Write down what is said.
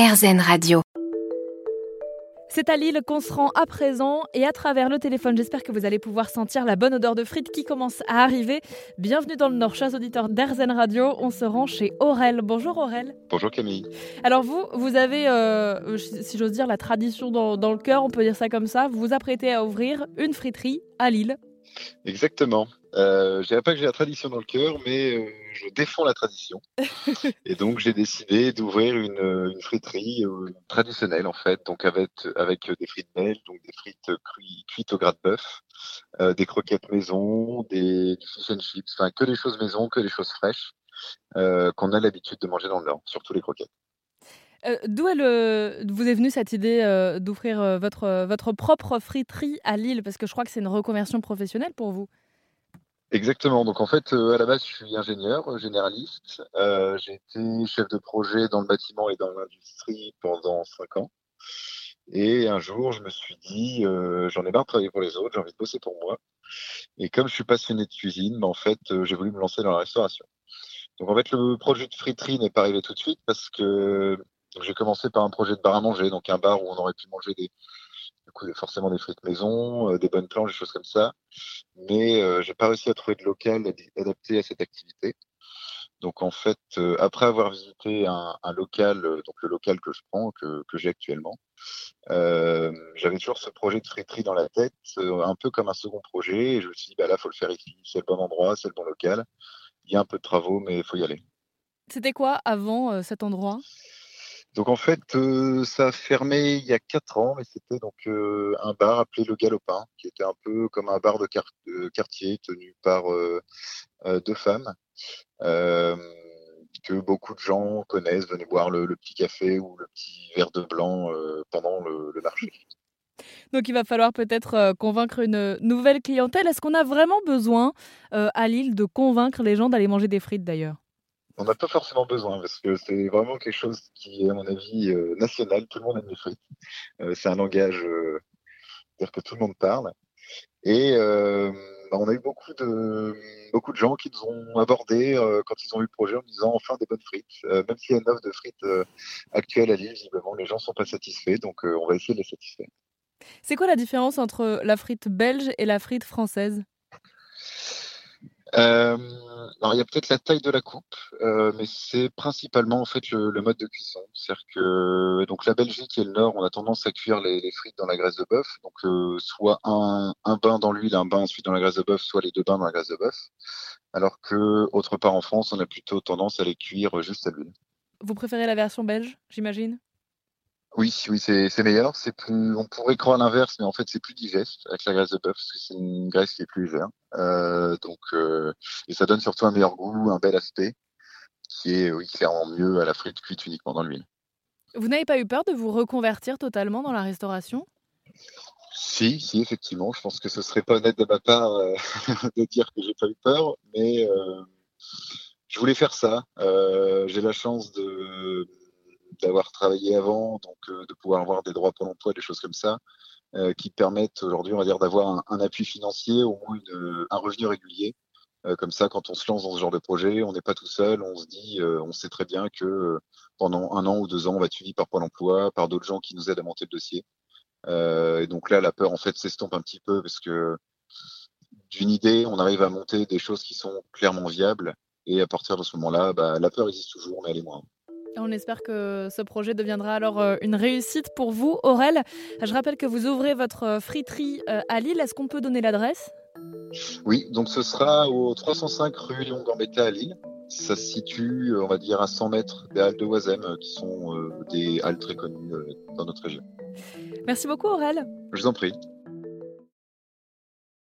RZN Radio. C'est à Lille qu'on se rend à présent et à travers le téléphone, j'espère que vous allez pouvoir sentir la bonne odeur de frites qui commence à arriver. Bienvenue dans le Nord, chers auditeurs d'Airzen Radio. On se rend chez Aurel. Bonjour Aurel. Bonjour Camille. Alors vous, vous avez, euh, si j'ose dire, la tradition dans, dans le cœur, on peut dire ça comme ça. Vous vous apprêtez à ouvrir une friterie à Lille. Exactement. Euh, je dirais pas que j'ai la tradition dans le cœur, mais euh, je défends la tradition. et donc j'ai décidé d'ouvrir une, une, friterie euh, traditionnelle en fait, donc avec avec des frites belles, donc des frites cuites au gras de bœuf, euh, des croquettes maison, des fish and chips, enfin que des choses maison, que des choses fraîches euh, qu'on a l'habitude de manger dans le Nord, surtout les croquettes. Euh, D'où vous est venue cette idée euh, d'ouvrir euh, votre, votre propre friterie à Lille? Parce que je crois que c'est une reconversion professionnelle pour vous. Exactement. Donc en fait, à la base, je suis ingénieur généraliste. J'ai été chef de projet dans le bâtiment et dans l'industrie pendant cinq ans. Et un jour, je me suis dit, j'en ai marre de travailler pour les autres, j'ai envie de bosser pour moi. Et comme je suis passionné de cuisine, ben, en fait, j'ai voulu me lancer dans la restauration. Donc en fait, le projet de friterie n'est pas arrivé tout de suite parce que j'ai commencé par un projet de bar à manger, donc un bar où on aurait pu manger forcément des frites maison, euh, des bonnes planches, des choses comme ça. Mais euh, j'ai pas réussi à trouver de local adapté à cette activité. Donc en fait, euh, après avoir visité un, local, euh, donc le local que je prends, que, j'ai actuellement, j'avais toujours ce projet de friterie dans la tête, un peu comme un second projet. Et je me suis dit, bah là, faut le faire ici, c'est le bon endroit, c'est le bon local. Il y a un peu de travaux, mais il faut y aller. C'était quoi avant cet endroit? Donc en fait, euh, ça a fermé il y a quatre ans, mais c'était donc euh, un bar appelé le Galopin, qui était un peu comme un bar de, quartier tenu par euh, deux femmes que beaucoup de gens connaissent, venaient boire le, le, petit café ou le petit verre de blanc pendant le, le, marché. Donc il va falloir peut-être convaincre une nouvelle clientèle. Est-ce qu'on a vraiment besoin à Lille de convaincre les gens d'aller manger des frites d'ailleurs? On n'a pas forcément besoin parce que c'est vraiment quelque chose qui est, à mon avis, euh, national. Tout le monde aime les frites. C'est un langage euh, que tout le monde parle. Et euh, on a eu beaucoup de beaucoup de gens qui nous ont abordés euh, quand ils ont eu le projet en disant enfin des bonnes frites. Euh, même s'il y a une offre de frites actuelle à Lille, visiblement les gens sont pas satisfaits, donc on va essayer de les satisfaire. C'est quoi la différence entre la frite belge et la frite française? Alors il y a peut-être la taille de la coupe, euh, mais c'est principalement en fait le, le mode de cuisson. C'est-à-dire que donc la Belgique et le Nord, on a tendance à cuire les, les frites dans la graisse de bœuf, donc euh, soit un, un, bain dans l'huile, un bain ensuite dans la graisse de bœuf, soit les deux bains dans la graisse de bœuf. Alors que autre part en France, on a plutôt tendance à les cuire juste à l'huile. Vous préférez la version belge, j'imagine? Oui, oui, c'est meilleur. C'est plus, on pourrait croire l'inverse, mais en fait, c'est plus digeste avec la graisse de bœuf parce que c'est une graisse qui est plus légère. Euh, donc, euh, et ça donne surtout un meilleur goût, un bel aspect, qui est, oui, clairement mieux à la frite cuite uniquement dans l'huile. Vous n'avez pas eu peur de vous reconvertir totalement dans la restauration? Si, si, effectivement. Je pense que ce serait pas honnête de ma part euh, de dire que j'ai pas eu peur, mais euh, je voulais faire ça. Euh, j'ai la chance de d'avoir travaillé avant, donc euh, de pouvoir avoir des droits pour l'emploi, des choses comme ça, euh, qui permettent aujourd'hui, on va dire, d'avoir un, appui financier, au moins une, un revenu régulier. Euh, comme ça, quand on se lance dans ce genre de projet, on n'est pas tout seul, on se dit, on sait très bien que pendant un an ou deux ans, on va être suivi par Pôle emploi, par d'autres gens qui nous aident à monter le dossier. et donc là, la peur, en fait, s'estompe un petit peu parce que d'une idée, on arrive à monter des choses qui sont clairement viables. Et à partir de ce moment-là, bah, la peur existe toujours, mais elle est moins. On espère que ce projet deviendra alors euh, une réussite pour vous, Aurel. Je rappelle que vous ouvrez votre euh, friterie euh, à Lille. Est-ce qu'on peut donner l'adresse? Oui, donc ce sera au 305 rue Léon Gambetta à Lille. Ça se situe, on va dire, à 100 mètres des halles de Oisem, qui sont des halles très connues dans notre région. Merci beaucoup, Aurel. Je vous en prie.